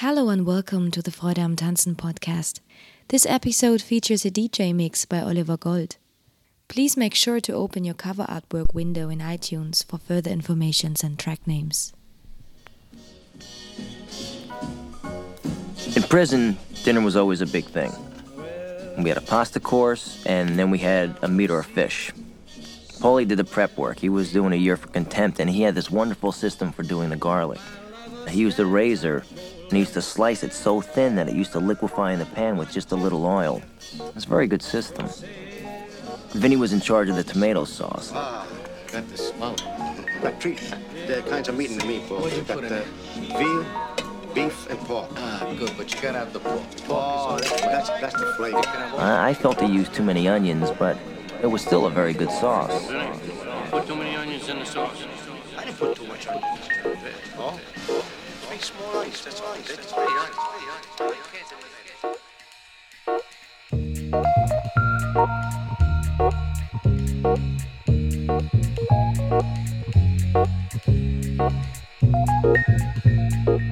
Hello and welcome to the Freude am Tanzen podcast. This episode features a DJ mix by Oliver Goldt. Please make sure to open your cover artwork window in iTunes for further information and track names. In prison, dinner was always a big thing. We had a pasta course, and then we had a meat or a fish. Paulie did the prep work. He was doing a year for contempt, and he had this wonderful system for doing the garlic. He used a razor and he used to slice it so thin that it used to liquefy in the pan with just a little oil. It's a very good system. Vinny was in charge of the tomato sauce. Ah, got the smell. Got three the kinds of meat in the meatballs. What'd you got put in the veal, beef, and pork. Ah, good, but you gotta have the pork. Pork Oh, that's, that's, that's the flavor. I, I felt he used too many onions, but it was still a very good sauce. Put too many onions in the sauce. I didn't put too much on it. Oh? Three small onions, that's all. That's very onions, very onions. Come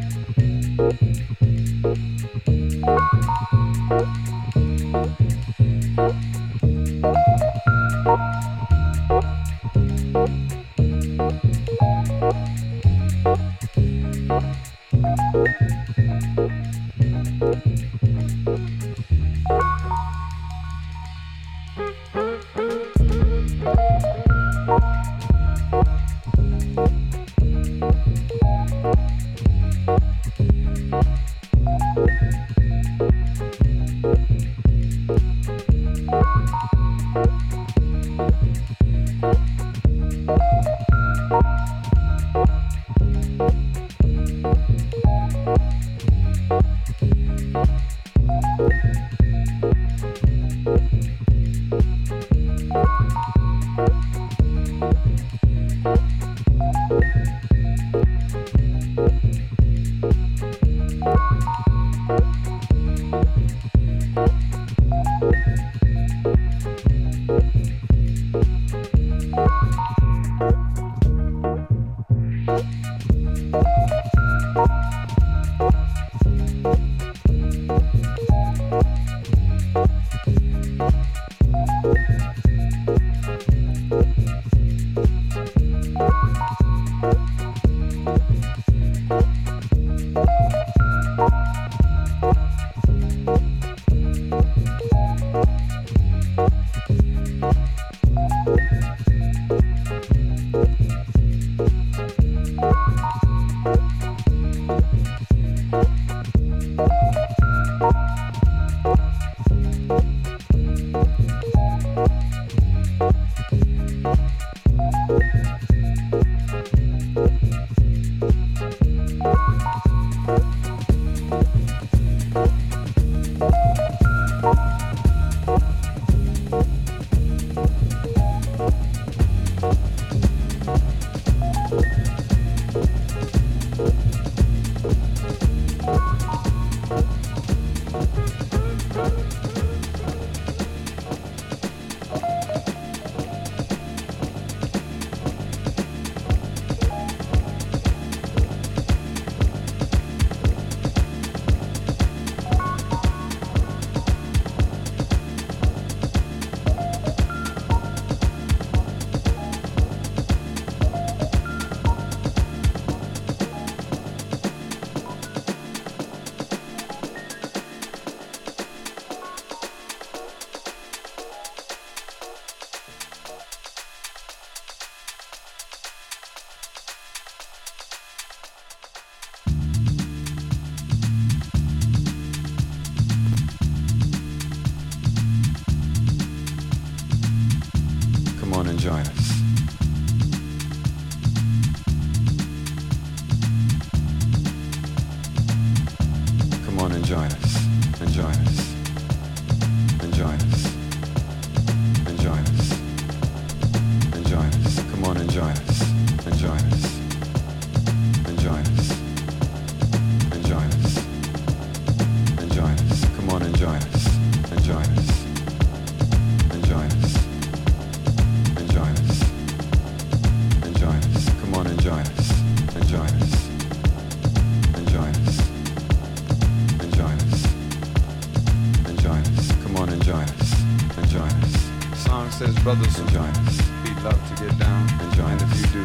brothers join us. We love to get down and join if you do.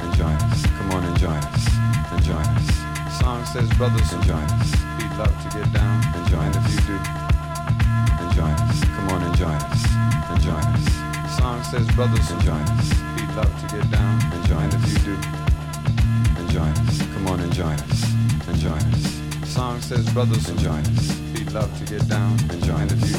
And join us. Come on and join us. And join us. Song says brothers and join us. We love to get down and join if you do. And join us. Come on and join us. And join us. Song says brothers and join us. We love to get down and join if you do. And join us. Come on and join us. And join us. Song says brothers and join us. We love to get down and join if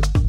Bye.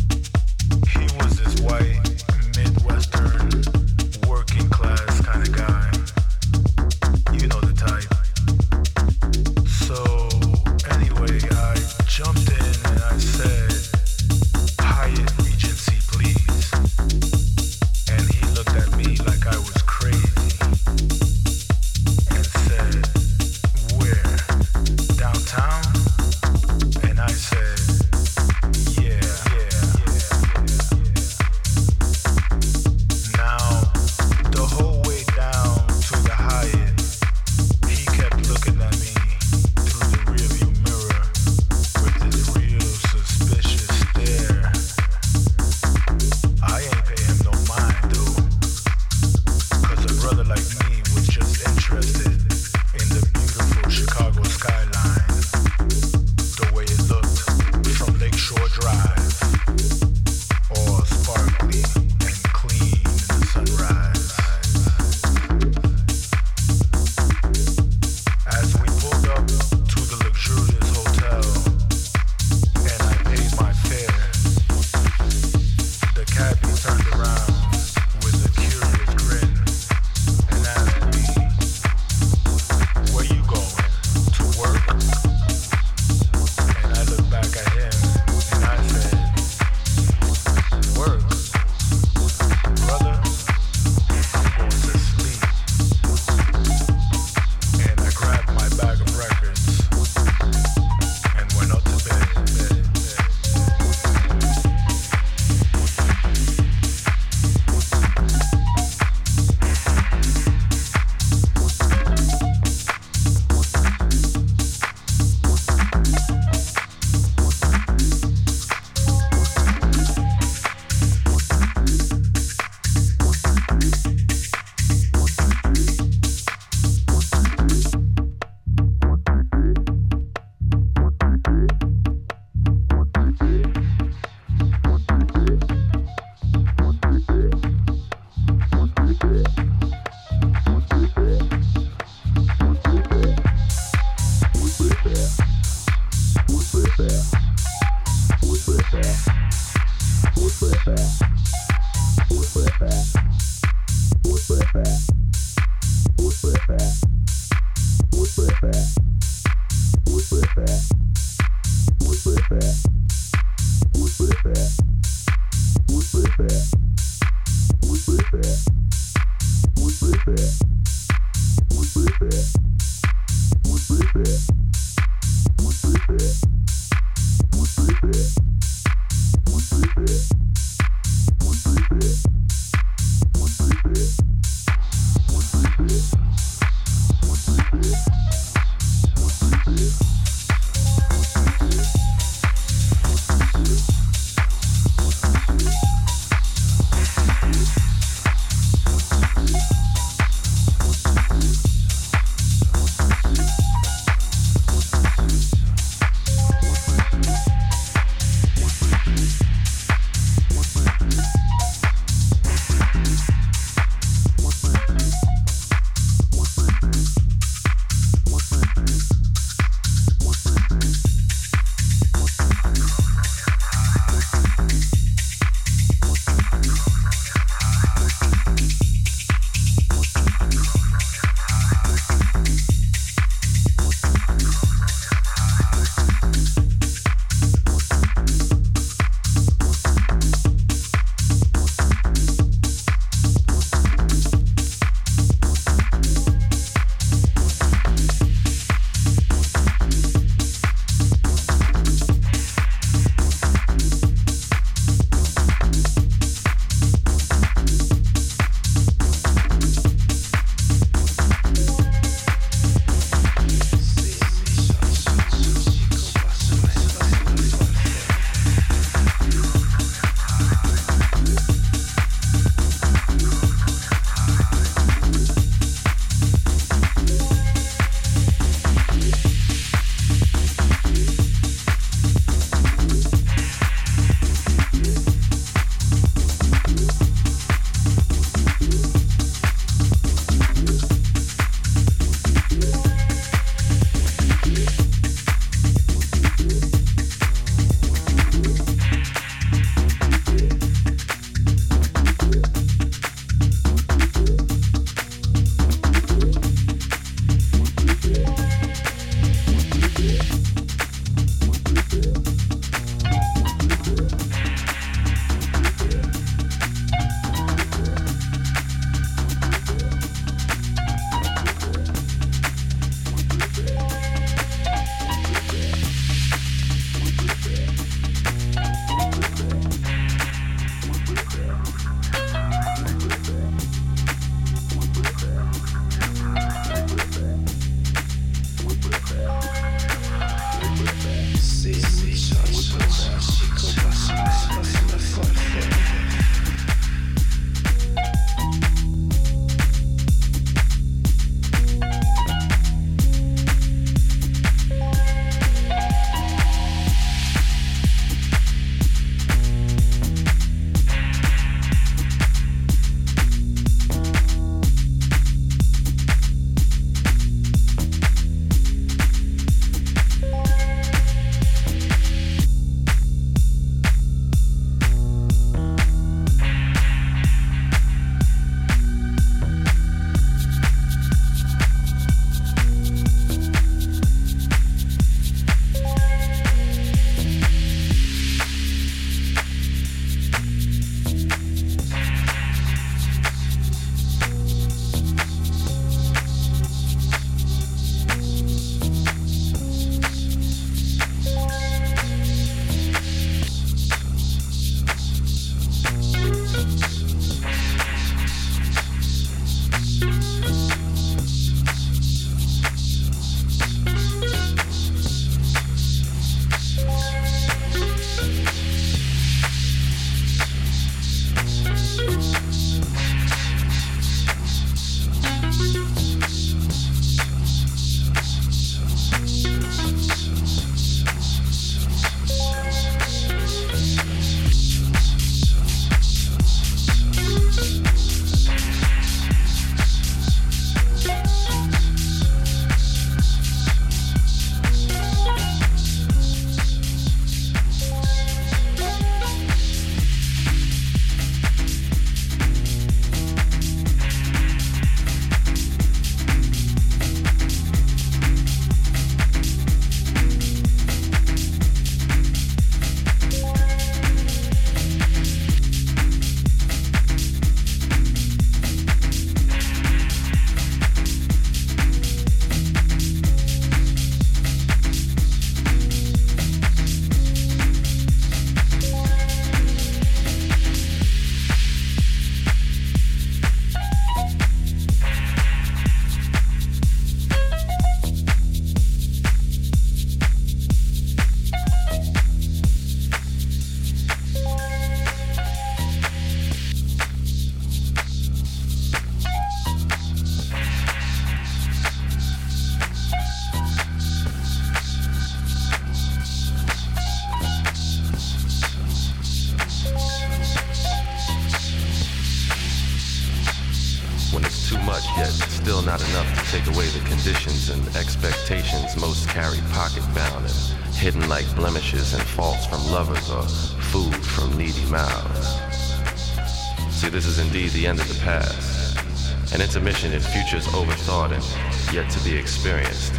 An intermission in futures overthought and yet to be experienced.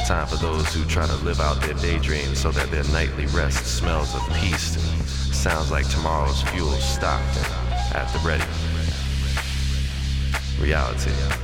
A time for those who try to live out their daydreams so that their nightly rest smells of peace and sounds like tomorrow's fuel stocked and at the ready. Reality.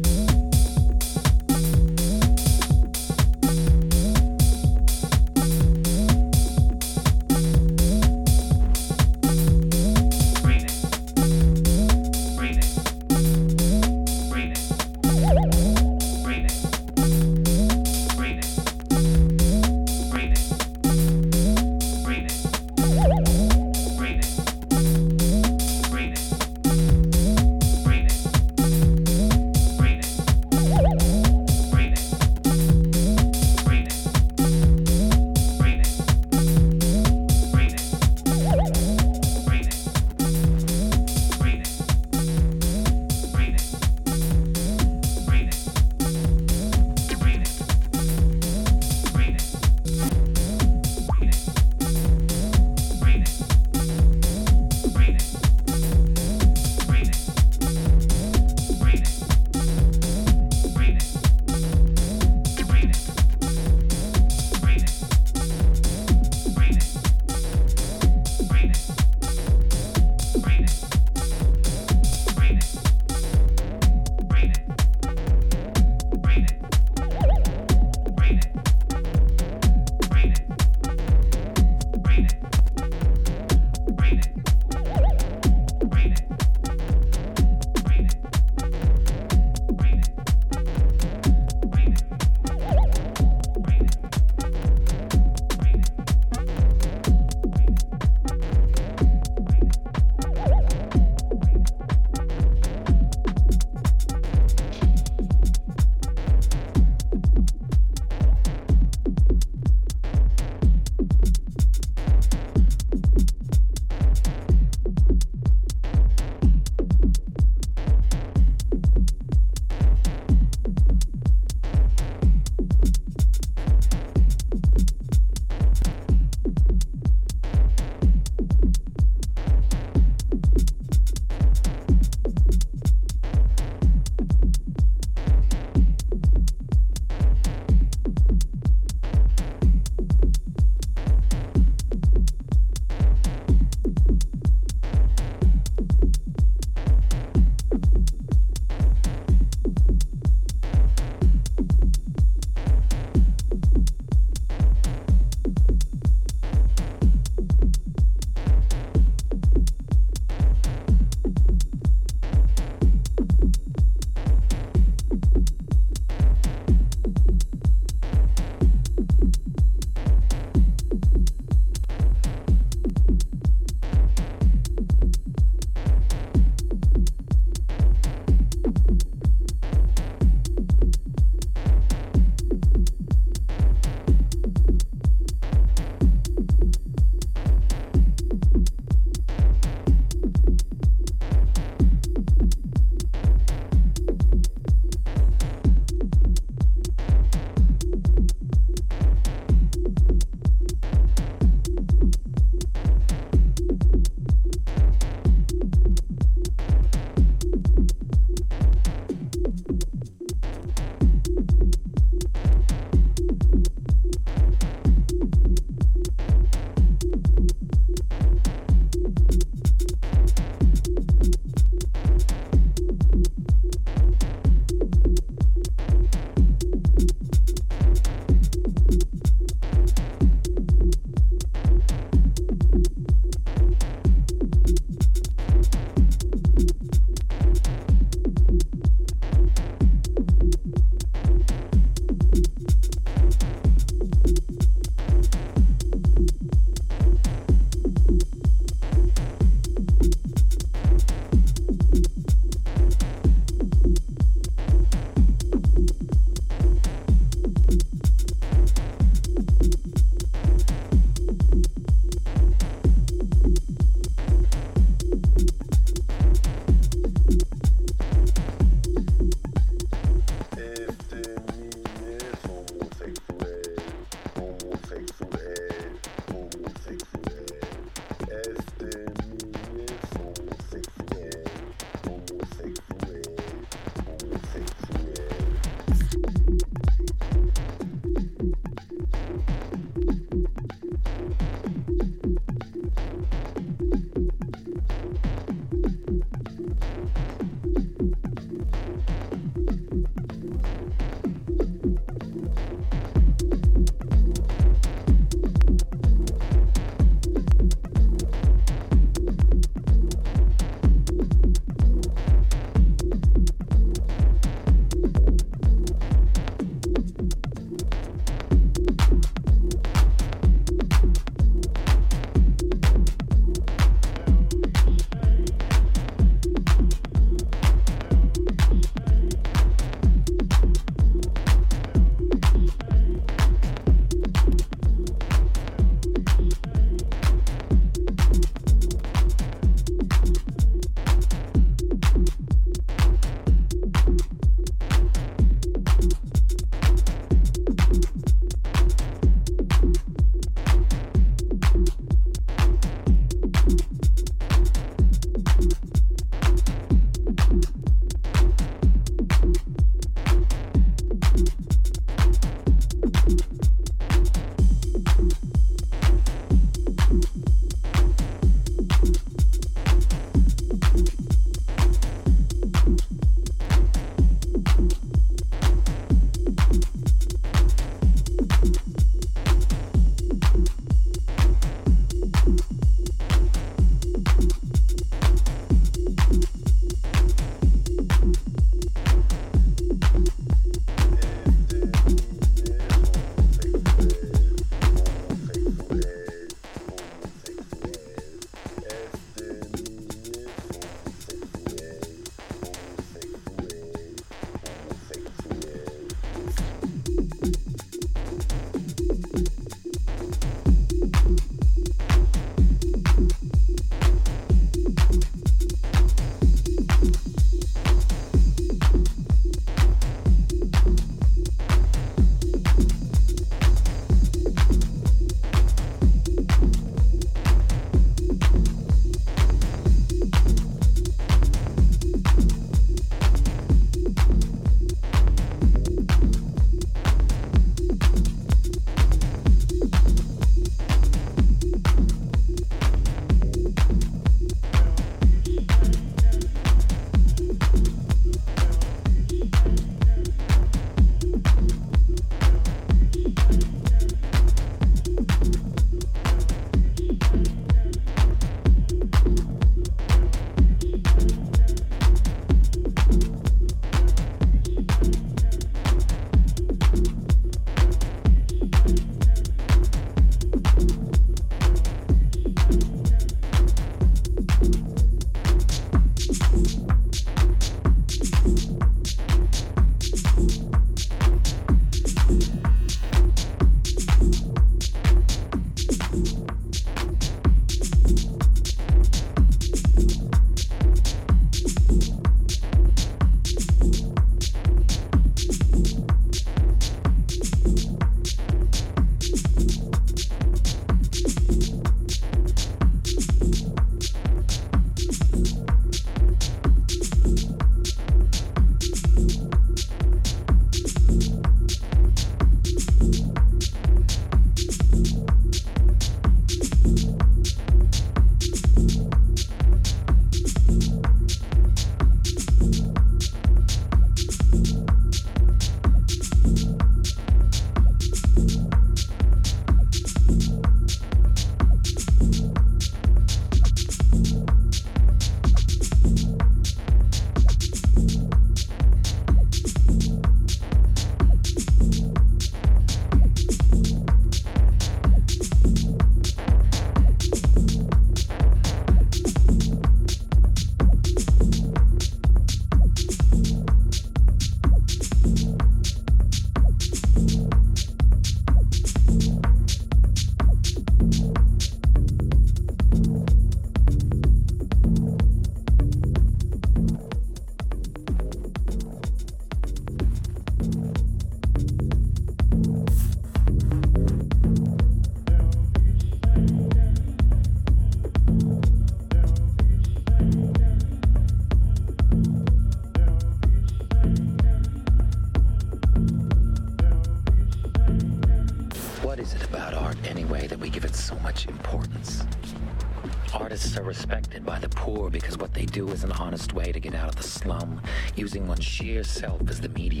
Do is an honest way to get out of the slum, using one's sheer self as the medium.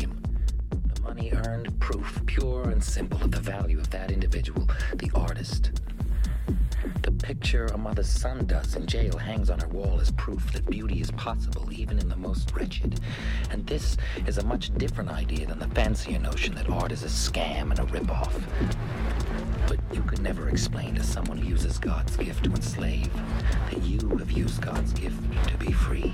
Does in jail hangs on her wall as proof that beauty is possible even in the most wretched. And this is a much different idea than the fancier notion that art is a scam and a ripoff. But you could never explain to someone who uses God's gift to enslave that you have used God's gift to be free.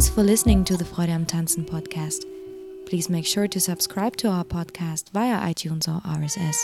Thanks for listening to the Freude am Tanzen podcast. Please make sure to subscribe to our podcast via iTunes or RSS.